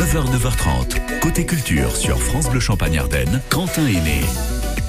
9h, 9h30. Côté culture sur France Bleu Champagne Ardenne, Quentin Aîné.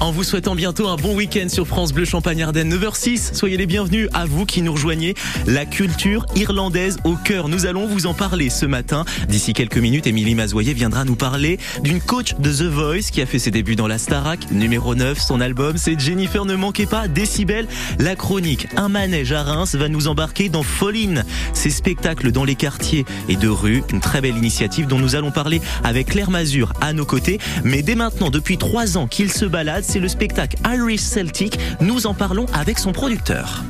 En vous souhaitant bientôt un bon week-end sur France Bleu Champagne Ardenne 9h06, soyez les bienvenus à vous qui nous rejoignez. La culture irlandaise au cœur. Nous allons vous en parler ce matin. D'ici quelques minutes, Émilie Mazoyer viendra nous parler d'une coach de The Voice qui a fait ses débuts dans la Starac, numéro 9. Son album, c'est Jennifer ne manquez pas, Décibel. La chronique, un manège à Reims va nous embarquer dans Foline. Ces spectacles dans les quartiers et de rue, une très belle initiative dont nous allons parler avec Claire Mazur à nos côtés. Mais dès maintenant, depuis trois ans qu'il se balade, c'est le spectacle Irish Celtic. Nous en parlons avec son producteur.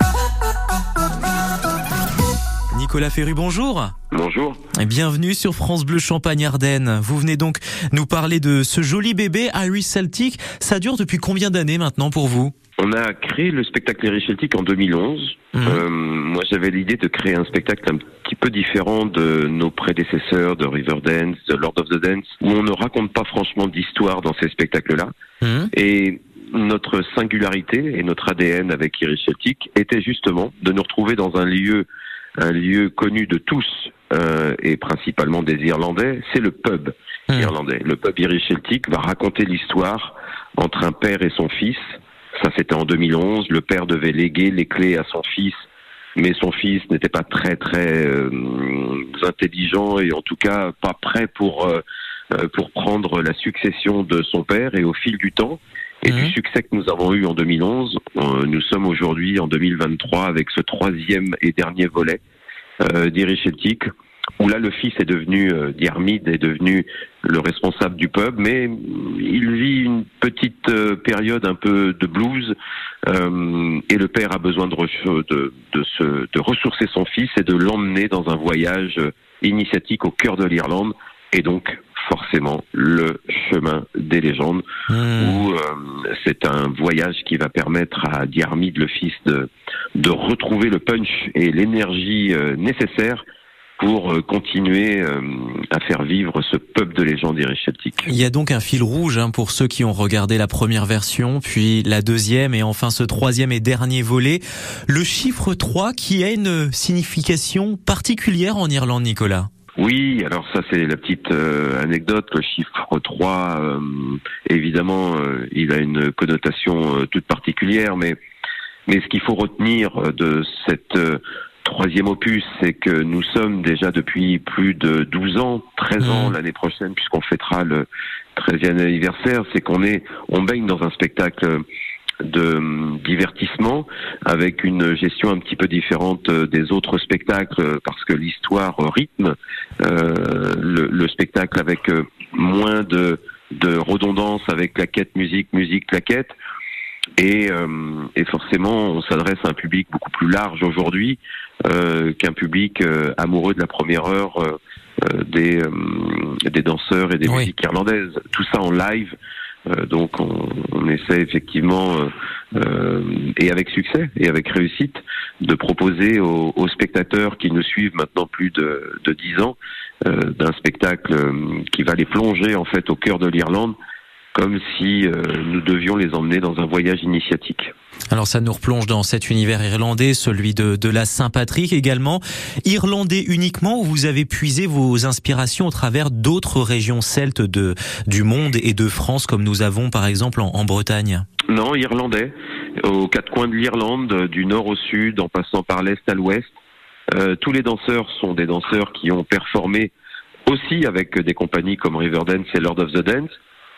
Nicolas Ferru, bonjour. Bonjour. Et bienvenue sur France Bleu Champagne Ardenne. Vous venez donc nous parler de ce joli bébé Irish Celtic. Ça dure depuis combien d'années maintenant pour vous? On a créé le spectacle Irish Celtic en 2011. Mhm. Euh, moi, j'avais l'idée de créer un spectacle un petit peu différent de nos prédécesseurs, de Riverdance, de Lord of the Dance, où on ne raconte pas franchement d'histoire dans ces spectacles-là. Mhm. Et notre singularité et notre ADN avec Irish Celtic était justement de nous retrouver dans un lieu, un lieu connu de tous euh, et principalement des Irlandais, c'est le pub Mhm. irlandais. Le pub Irish Celtic va raconter l'histoire entre un père et son fils. Ça, c'était en 2011. Le père devait léguer les clés à son fils, mais son fils n'était pas très très euh, intelligent et en tout cas pas prêt pour euh, euh, pour prendre la succession de son père. Et au fil du temps et Mhm. du succès que nous avons eu en 2011, euh, nous sommes aujourd'hui en 2023 avec ce troisième et dernier volet euh, d'Irish Celtic où là le fils est devenu, euh, Diarmid est devenu le responsable du pub, mais il vit une petite euh, période un peu de blues, euh, et le père a besoin de, re- de, de, se, de ressourcer son fils et de l'emmener dans un voyage euh, initiatique au cœur de l'Irlande, et donc forcément le chemin des légendes, Mhm. où euh, c'est un voyage qui va permettre à Diarmid, le fils, de, de retrouver le punch et l'énergie euh, nécessaire pour euh, continuer euh, à faire vivre ce peuple de légende Irish Celtic. Il y a donc un fil rouge hein, pour ceux qui ont regardé la première version, puis la deuxième et enfin ce troisième et dernier volet. Le chiffre 3 qui a une signification particulière en Irlande, Nicolas? Oui, alors ça c'est la petite euh, anecdote. Le chiffre 3, euh, évidemment, euh, il a une connotation euh, toute particulière, mais, mais ce qu'il faut retenir de cette euh, troisième opus, c'est que nous sommes déjà depuis plus de 12 ans, 13 ans Mhm. l'année prochaine, puisqu'on fêtera le 13e anniversaire, c'est qu'on est, on baigne dans un spectacle de hum, divertissement avec une gestion un petit peu différente euh, des autres spectacles euh, parce que l'histoire euh, rythme euh, le, le spectacle avec moins de, de redondance avec claquette musique musique claquette et, euh, et forcément on s'adresse à un public beaucoup plus large aujourd'hui euh, qu'un public euh, amoureux de la première heure des, euh, des danseurs et des Oui. musiques irlandaises tout ça en live donc on, essaie effectivement euh, euh, et avec succès et avec réussite de proposer aux, spectateurs qui nous suivent maintenant plus de, de 10 ans euh, d'un spectacle euh, qui va les plonger en fait au cœur de l'Irlande comme si euh, nous devions les emmener dans un voyage initiatique. Alors ça nous replonge dans cet univers irlandais, celui de, de la Saint-Patrick également. Irlandais uniquement, où vous avez puisé vos inspirations au travers d'autres régions celtes de, du monde et de France, comme nous avons par exemple en, en Bretagne? Non, irlandais, aux quatre coins de l'Irlande, du nord au sud, en passant par l'est à l'ouest. Euh, tous les danseurs sont des danseurs qui ont performé aussi avec des compagnies comme Riverdance et Lord of the Dance.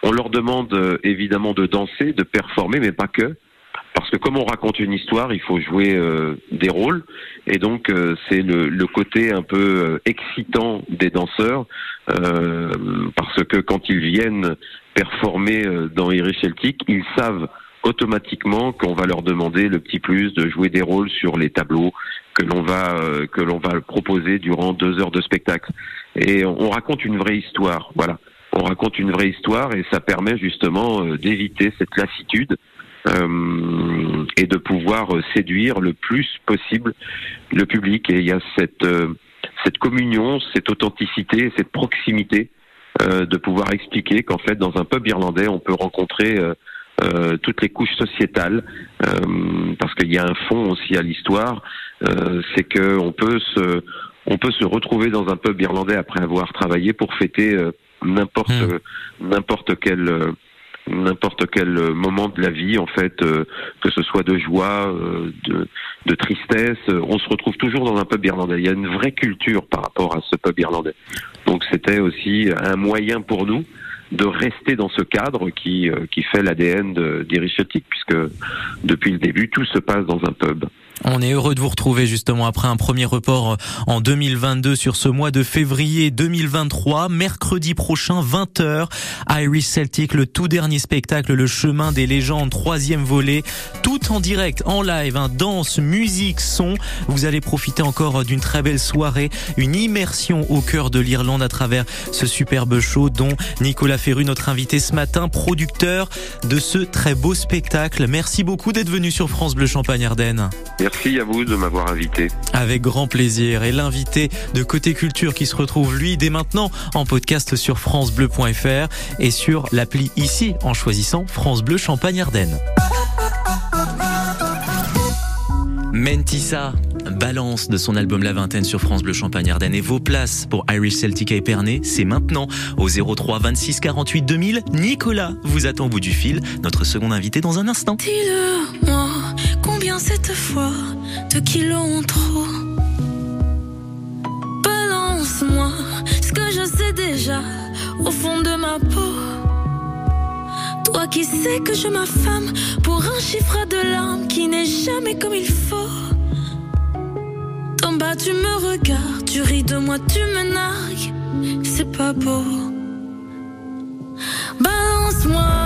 On leur demande euh, évidemment de danser, de performer, mais pas que. Parce que comme on raconte une histoire, il faut jouer euh, des rôles. Et donc euh, c'est le, côté un peu excitant des danseurs. parce que quand ils viennent performer dans Irish Celtic, ils savent automatiquement qu'on va leur demander le petit plus de jouer des rôles sur les tableaux que l'on va que l'on va proposer durant deux heures de spectacle. Et on, on raconte une vraie histoire, voilà. On raconte une vraie histoire et ça permet justement euh, d'éviter cette lassitude euh, et de pouvoir euh, séduire le plus possible le public. Et il y a cette euh, cette communion, cette authenticité, cette proximité euh, de pouvoir expliquer qu'en fait dans un pub irlandais on peut rencontrer euh, toutes les couches sociétales, parce qu'il y a un fond aussi à l'histoire, c'est que on peut se on peut se retrouver dans un pub irlandais après avoir travaillé pour fêter n'importe Hmm. n'importe quel n'importe quel moment de la vie en fait que ce soit de joie de, de tristesse on se retrouve toujours dans un pub irlandais il y a une vraie culture par rapport à ce pub irlandais donc c'était aussi un moyen pour nous de rester dans ce cadre qui, euh, qui fait l'ADN d'Irish puisque depuis le début, tout se passe dans un pub. On est heureux de vous retrouver justement après un premier report en 2022 sur ce mois de février 2023. Mercredi prochain, 20h, Irish Celtic, le tout dernier spectacle, le chemin des légendes, troisième volet, tout en direct, en live, hein, danse, musique, son. Vous allez profiter encore d'une très belle soirée, une immersion au cœur de l'Irlande à travers ce superbe show dont Nicolas Ferru, notre invité ce matin, producteur de ce très beau spectacle. Merci beaucoup d'être venu sur France Bleu Champagne Ardennes. À vous de m'avoir invité. Avec grand plaisir. Et l'invité de Côté Culture qui se retrouve, lui, dès maintenant en podcast sur FranceBleu.fr et sur l'appli ici en choisissant France Bleu Champagne Mentissa, balance de son album La Vingtaine sur France Bleu Champagne Ardennes et vos places pour Irish Celtic à Épernay, c'est maintenant au 03 26 48 2000. Nicolas vous attend au bout du fil, notre second invité dans un instant. Dis-le-moi, combien cette fois de kilos Balance-moi ce que je sais déjà au fond de ma peau. Toi qui sais que je m'affame pour un chiffre de larmes qui n'est jamais comme il faut. D'en bas tu me regardes, tu ris de moi, tu me nargues. C'est pas beau. Balance-moi,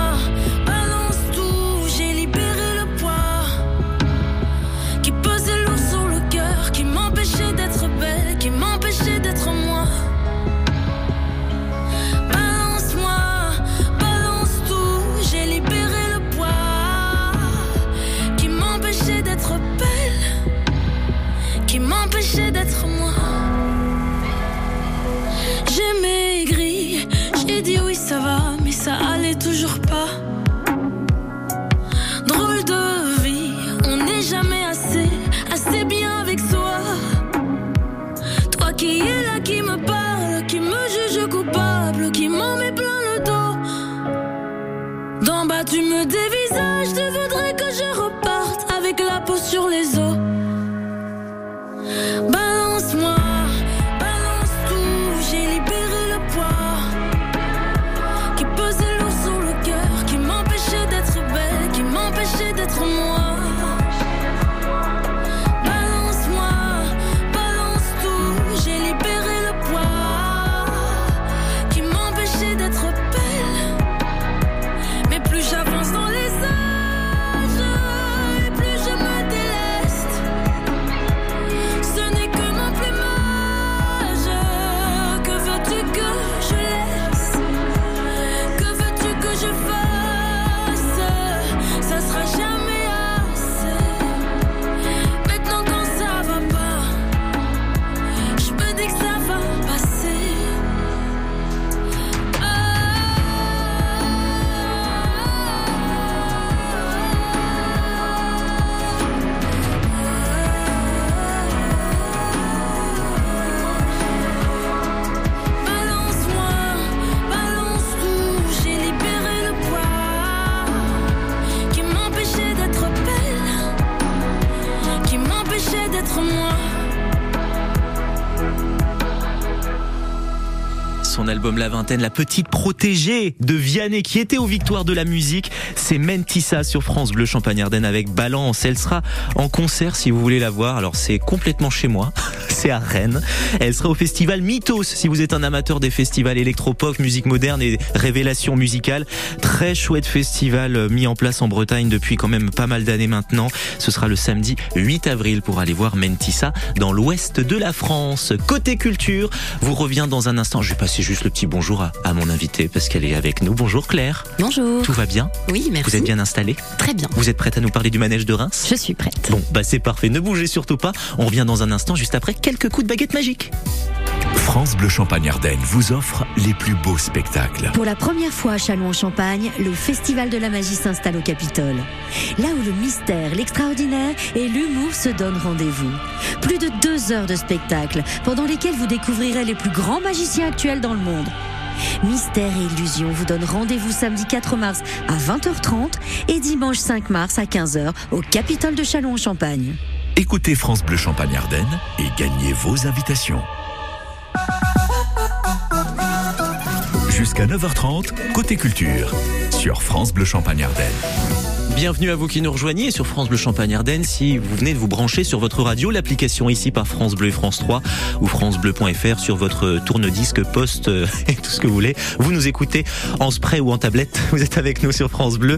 La Vingtaine, la petite protégée de Vianney qui était aux victoires de la musique, c'est Mentissa sur France Bleu Champagne Ardenne avec Balance. Elle sera en concert si vous voulez la voir. Alors c'est complètement chez moi, c'est à Rennes. Elle sera au festival Mythos si vous êtes un amateur des festivals électropop, musique moderne et révélations musicales. Très chouette festival euh, mis en place en Bretagne depuis quand même pas mal d'années maintenant. Ce sera le samedi 8 avril pour aller voir Mentissa dans l'ouest de la France. Côté culture, vous revient dans un instant. Je vais passer juste le petit bonjour à, à mon invité parce qu'elle est avec nous. Bonjour Claire. Bonjour. Tout va bien Oui, merci. Vous êtes bien installée Très bien. Vous êtes prête à nous parler du manège de Reims Je suis prête. Bon, bah c'est parfait. Ne bougez surtout pas. On revient dans un instant juste après quelques coups de baguette magique. France Bleu Champagne Ardenne vous offre les plus beaux spectacles. Pour la première fois à Châlons-en-Champagne, le Festival de la magie s'installe au Capitole. Là où le mystère, l'extraordinaire et l'humour se donnent rendez-vous. Plus de deux heures de spectacle, pendant lesquelles vous découvrirez les plus grands magiciens actuels dans le monde. Mystère et illusion vous donnent rendez-vous samedi 4 mars à 20h30 et dimanche 5 mars à 15h au Capitole de Châlons-en-Champagne. Écoutez France Bleu Champagne Ardenne et gagnez vos invitations. Jusqu'à 9h30, côté culture, sur France Bleu Champagne Ardenne. Bienvenue à vous qui nous rejoignez sur France Bleu Champagne Ardenne. Si vous venez de vous brancher sur votre radio, l'application ici par France Bleu et France 3 ou francebleu.fr sur votre tourne-disque, poste euh, et tout ce que vous voulez. Vous nous écoutez en spray ou en tablette. Vous êtes avec nous sur France Bleu.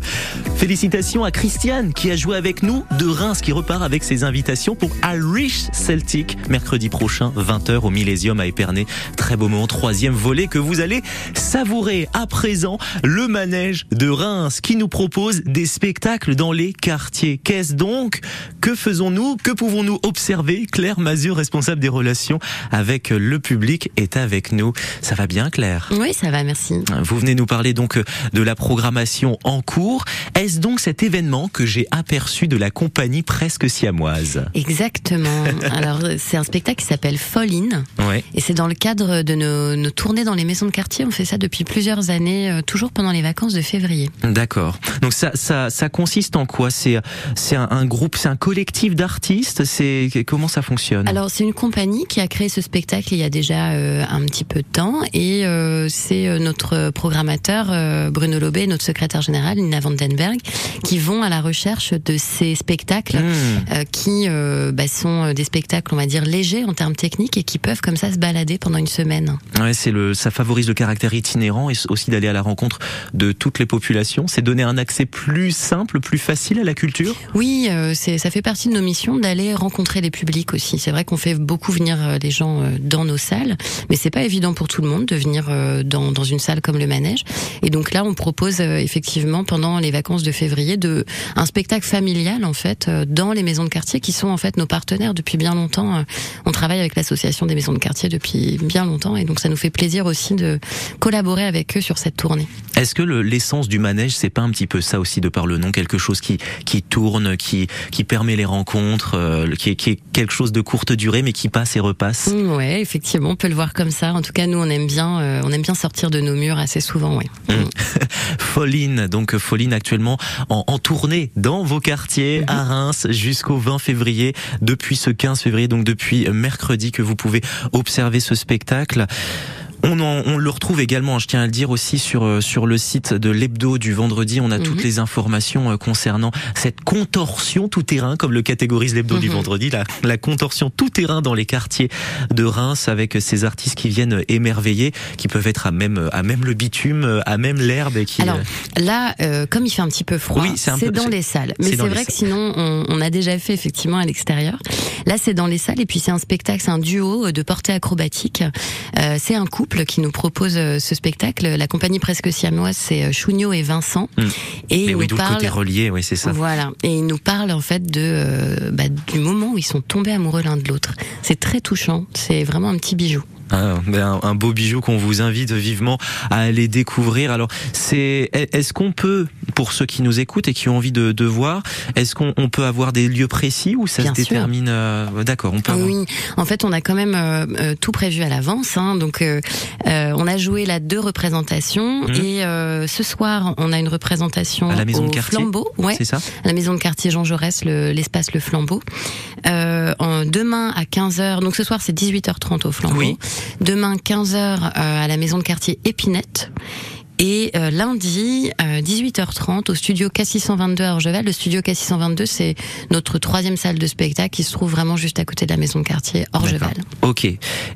Félicitations à Christiane qui a joué avec nous de Reims qui repart avec ses invitations pour Irish Celtic mercredi prochain 20h au Millésium à Épernay. Très beau moment, troisième volet que vous allez savourer. À présent, le manège de Reims qui nous propose des spectacles dans les quartiers. Qu'est-ce donc Que faisons-nous Que pouvons-nous observer? Claire Mazur, responsable des relations avec le public, est avec nous. Ça va bien, Claire? Oui, ça va, merci. Vous venez nous parler donc de la programmation en cours. Est-ce donc cet événement que j'ai aperçu de la compagnie presque siamoise? Exactement. Alors, c'est un spectacle qui s'appelle Fall In. Ouais. Et c'est dans le cadre de nos, nos tournées dans les maisons de quartier. On fait ça depuis plusieurs années, euh, toujours pendant les vacances de février. D'accord. Donc ça, ça, ça consiste en quoi? C'est, c'est un, un groupe, c'est un collectif d'artistes? C'est comment ça fonctionne? Alors, c'est une compagnie qui a créé ce spectacle il y a déjà euh, un petit peu de temps. Et euh, c'est euh, notre programmateur, euh, Bruno Lobé, notre secrétaire général, Nina Vandenberg, qui vont à la recherche de ces spectacles Mmh. euh, qui bah, sont des spectacles, on va dire, légers en termes techniques et qui peuvent comme ça se balader pendant une semaine. Ouais, c'est le, ça favorise le caractère itinérant et aussi d'aller à la rencontre de toutes les populations. C'est donner un accès plus simple, plus facile à la culture. Oui, euh, ça fait partie de nos missions d'aller rencontrer les publics aussi. C'est vrai qu'on fait beaucoup venir euh, les gens euh, dans nos salles, mais c'est pas évident pour tout le monde de venir dans, dans une salle comme le Manège. Et donc là, on propose effectivement pendant les vacances de février de un spectacle familial en fait dans les maisons de quartier qui sont en fait nos partenaires depuis bien longtemps. On travaille avec l'association des maisons de quartier depuis bien longtemps et donc ça nous fait plaisir aussi de collaborer avec eux sur cette tournée. Est-ce que le- l'essence du manège, c'est pas un petit peu ça aussi de par le nom, quelque chose qui qui tourne, qui qui permet les rencontres, euh, qui, est, qui est quelque chose de courte durée mais qui passe et repasse. Mm, Ouais, effectivement, on peut le voir comme ça. En tout cas, nous, on aime bien, euh, on aime bien sortir de nos murs assez souvent, ouais. Folline, donc Folline actuellement en, en tournée dans vos quartiers à Reims jusqu'au 20 février. Depuis ce 15 février, donc depuis mercredi que vous pouvez observer ce spectacle. On, en- on le retrouve également, je tiens à le dire aussi sur euh, sur le site de l'hebdo du vendredi. On a toutes Mhm. les informations euh, concernant cette contorsion tout terrain, comme le catégorise l'hebdo du Mhm. vendredi, la, la contorsion tout terrain dans les quartiers de Reims avec ces artistes qui viennent émerveiller, qui peuvent être à même à même le bitume, à même l'herbe et qui. Alors, euh, Là, euh, comme il fait un petit peu froid, Oui, c'est dans les salles. Mais c'est vrai que sinon, on, on a déjà fait effectivement à l'extérieur. Là, c'est dans les salles et puis c'est un spectacle, c'est un duo de portée acrobatique. Euh, c'est un couple qui nous propose euh, ce spectacle. La compagnie presque siamoise, c'est euh, Chugno et Vincent. Mm. Et mais ils oui, nous parlent. côté relié, oui, c'est ça. Voilà, et ils nous parlent en fait de euh, bah, du moment où ils sont tombés amoureux l'un de l'autre. C'est très touchant, c'est vraiment un petit bijou. Ah, ben, un, un beau bijou qu'on vous invite vivement à aller découvrir. Alors, c'est est-ce qu'on peut, pour ceux qui nous écoutent et qui ont envie de, de voir, est-ce qu'on on peut avoir des lieux précis où ça Bien se sûr. détermine euh, D'accord, on peut. avoir- Oui, en fait, on a quand même euh, euh, tout prévu à l'avance. Hein, donc, euh, euh, on a joué là deux représentations Mhm. et euh, ce soir, on a une représentation À la maison au de quartier Flambeau, ouais, C'est ça à la maison de quartier Jean Jaurès, le- l'espace le, Flambeau. Euh, en, demain à 15h, donc ce soir c'est 18h30 au Flambeau. Oui. Demain 15h euh, à la maison de quartier Épinette. Et euh, lundi, euh, 18h30, au studio K622 à Orgeval. Le studio K622, c'est notre troisième salle de spectacle qui se trouve vraiment juste à côté de la maison de quartier Orgeval. Ok.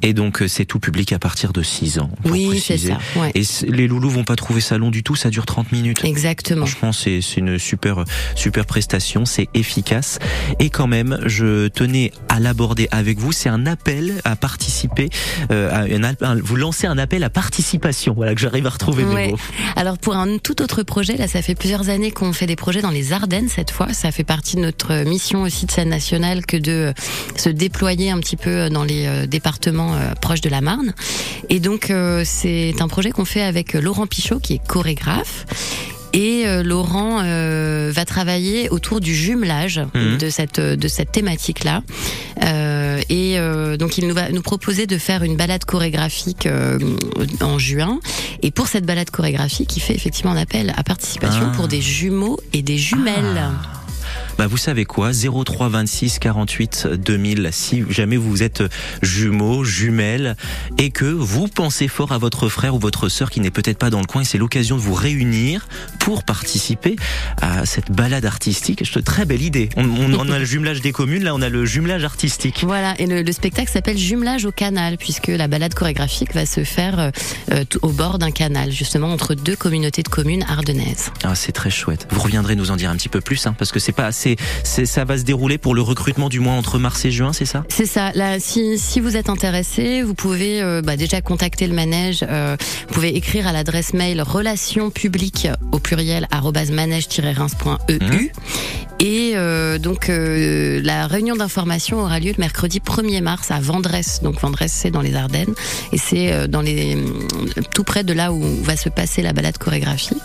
Et donc euh, c'est tout public à partir de 6 ans. pour Oui, c'est ça. Ouais. Et les loulous vont pas trouver ça long du tout. Ça dure 30 minutes. Exactement. Franchement, c'est c'est une super super prestation, c'est efficace et quand même, je tenais à l'aborder avec vous. C'est un appel à participer. euh, à un vous lancez un appel à participation. Voilà que j'arrive à retrouver mes mots. Alors pour un tout autre projet, là ça fait plusieurs années qu'on fait des projets dans les Ardennes cette fois. Ça fait partie de notre mission aussi de scène nationale que de euh, se déployer un petit peu dans les euh, départements euh, proches de la Marne. Et donc c'est un projet qu'on fait avec Laurent Pichot qui est chorégraphe et euh, Laurent euh, va travailler autour du jumelage Mhm. de cette de cette thématique là. et euh, donc il nous va nous proposer de faire une balade chorégraphique euh, en juin. Et pour cette balade chorégraphique, il fait effectivement un appel à participation Ah. pour des jumeaux et des jumelles. Bah vous savez quoi? 03 26 48 2000 si jamais vous êtes jumeaux, jumelles et que vous pensez fort à votre frère ou votre sœur qui n'est peut-être pas dans le coin, c'est l'occasion de vous réunir pour participer à cette balade artistique. C'est une très belle idée. On, on- on a le jumelage des communes, là on a le jumelage artistique. Voilà, et le, le spectacle s'appelle Jumelage au canal, puisque la balade chorégraphique va se faire euh, au bord d'un canal, justement entre deux communautés de communes ardennaises. Ah, c'est très chouette. Vous reviendrez nous en dire un petit peu plus, hein, parce que c'est pas assez. C'est- Ça va se dérouler pour le recrutement du mois entre mars et juin, c'est ça? C'est ça. Là, si, si vous êtes intéressé, vous pouvez euh, bah, déjà contacter le manège. euh, vous pouvez écrire à l'adresse mail relations publiques au pluriel manège-reims.eu. Mhm. Et euh, donc la réunion d'information aura lieu le mercredi 1er mars à Vendresse. Donc Vendresse c'est dans les Ardennes et c'est dans les tout près de là où va se passer la balade chorégraphique.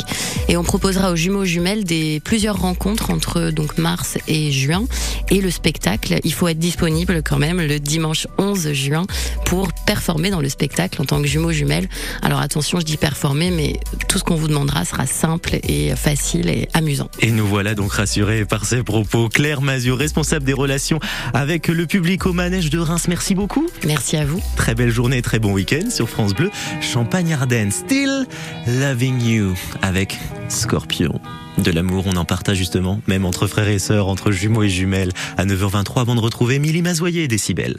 Et on proposera aux jumeaux jumelles des plusieurs rencontres entre donc mars et juin et le spectacle. Il faut être disponible quand même le dimanche 11 juin pour performer dans le spectacle en tant que jumeaux jumelles. Alors attention, je dis performer, mais tout ce qu'on vous demandera sera simple et facile et amusant. Et nous voilà donc rassurés par ces propos. Claire Mazur, responsable des relations avec le public au manège de Reims. Merci beaucoup. Merci à vous. Très belle journée et très bon week-end sur France Bleu. Champagne Ardenne, Still Loving You avec Scorpion. De l'amour, on en partage justement, même entre frères et sœurs, entre jumeaux et jumelles, à 9h23 avant de retrouver Émilie Mazoyer et Décibel.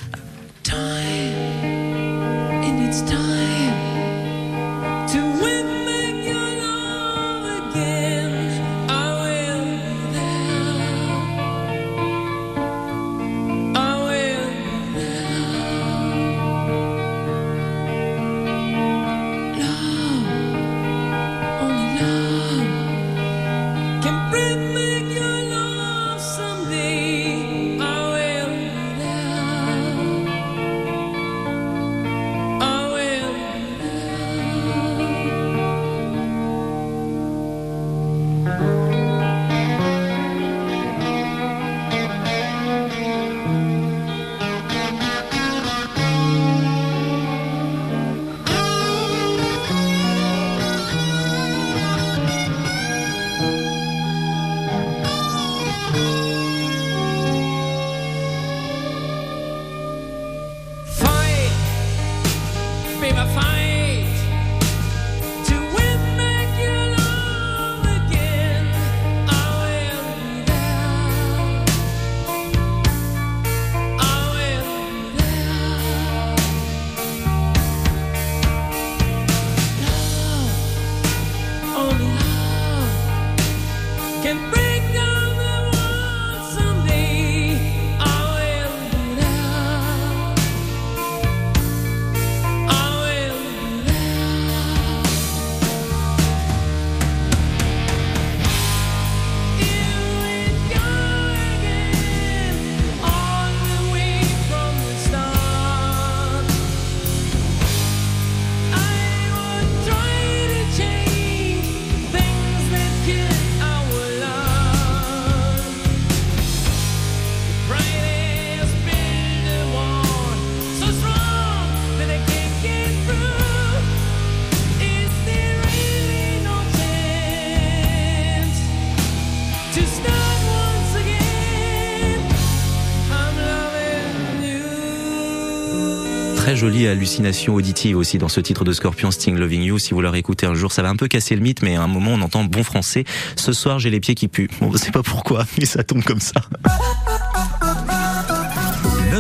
Très jolie hallucination auditive aussi dans ce titre de Scorpion Sting Loving You. Si vous leur écoutez un jour, ça va un peu casser le mythe, mais à un moment on entend bon français. Ce soir, j'ai les pieds qui puent. Bon, je sais pas pourquoi, mais ça tombe comme ça.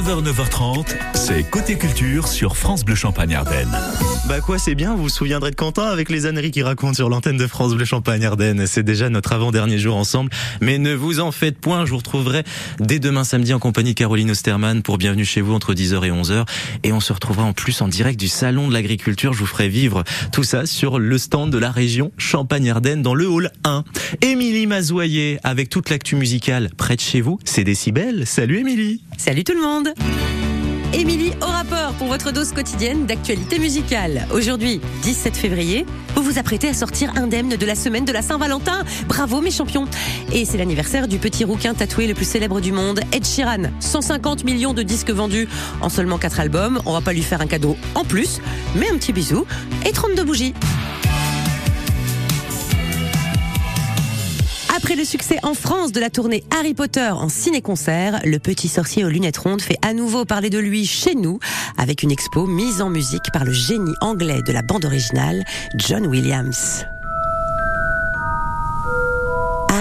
9h, 9h30, c'est Côté Culture sur France Bleu Champagne Ardennes. Bah quoi, c'est bien, vous vous souviendrez de Quentin avec les âneries qu'il raconte sur l'antenne de France Bleu Champagne Ardennes. C'est déjà notre avant-dernier jour ensemble, mais ne vous en faites point, je vous retrouverai dès demain samedi en compagnie de Caroline Osterman pour Bienvenue chez vous entre 10h et 11h. Et on se retrouvera en plus en direct du Salon de l'Agriculture. Je vous ferai vivre tout ça sur le stand de la région Champagne-Ardenne dans le hall 1. Émilie Mazoyer avec toute l'actu musicale près de chez vous, c'est Décibel. Salut Émilie Salut tout le monde Émilie au rapport pour votre dose quotidienne d'actualité musicale. Aujourd'hui, 17 février, vous vous apprêtez à sortir indemne de la semaine de la Saint-Valentin. Bravo mes champions Et c'est l'anniversaire du petit rouquin tatoué le plus célèbre du monde, Ed Sheeran. 150 millions de disques vendus en seulement 4 albums. On va pas lui faire un cadeau en plus, mais un petit bisou et 32 bougies. Après le succès en France de la tournée Harry Potter en ciné-concert, le petit sorcier aux lunettes rondes fait à nouveau parler de lui chez nous avec une expo mise en musique par le génie anglais de la bande originale, John Williams.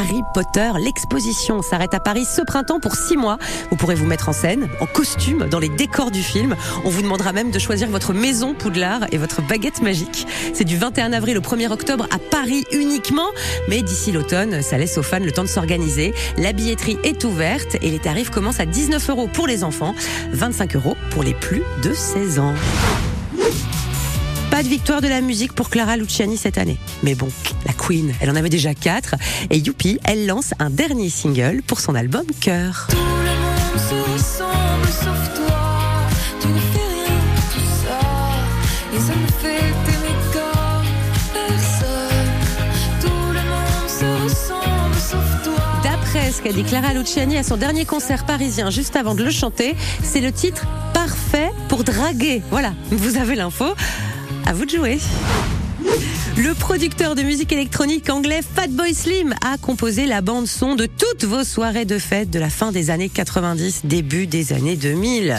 Harry Potter, l'exposition s'arrête à Paris ce printemps pour six mois. Vous pourrez vous mettre en scène, en costume, dans les décors du film. On vous demandera même de choisir votre maison Poudlard et votre baguette magique. C'est du 21 avril au 1er octobre à Paris uniquement. Mais d'ici l'automne, ça laisse aux fans le temps de s'organiser. La billetterie est ouverte et les tarifs commencent à 19 euros pour les enfants, 25 euros pour les plus de 16 ans. Pas de victoire de la musique pour Clara Luciani cette année. Mais bon, la Queen, elle en avait déjà quatre. Et youpi, elle lance un dernier single pour son album Cœur. Tout le monde se ressemble sauf toi. Tu ne fais rien, tout ça. Et ça me fait t'aimer comme personne. Tout le monde se ressemble sauf toi. D'après ce qu'a dit Clara Luciani à son dernier concert parisien juste avant de le chanter, c'est le titre parfait pour draguer. Voilà, vous avez l'info. À vous de jouer. Le producteur de musique électronique anglais Fatboy Slim a composé la bande son de toutes vos soirées de fête de la fin des années 90, début des années 2000.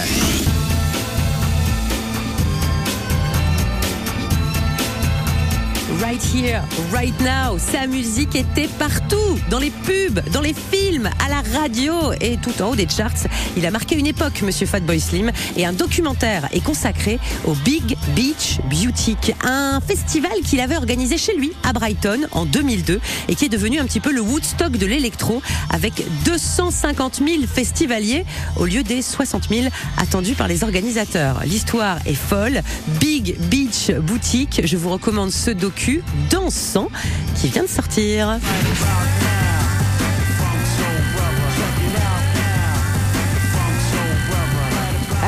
Right Here, Right Now. Sa musique était partout, dans les pubs, dans les films, à la radio et tout en haut des charts. Il a marqué une époque, Monsieur Fatboy Slim, et un documentaire est consacré au Big Beach Beauty, un festival qu'il avait organisé chez lui à Brighton en 2002 et qui est devenu un petit peu le Woodstock de l'électro avec 250 000 festivaliers au lieu des 60 000 attendus par les organisateurs. L'histoire est folle. Big Beach Boutique, je vous recommande ce docu dansant qui vient de sortir.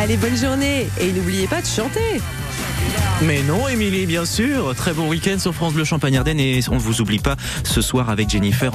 Allez, bonne journée et n'oubliez pas de chanter. Mais non, Émilie, bien sûr. Très bon week-end sur France Bleu Champagne Ardennes et on ne vous oublie pas ce soir avec Jennifer.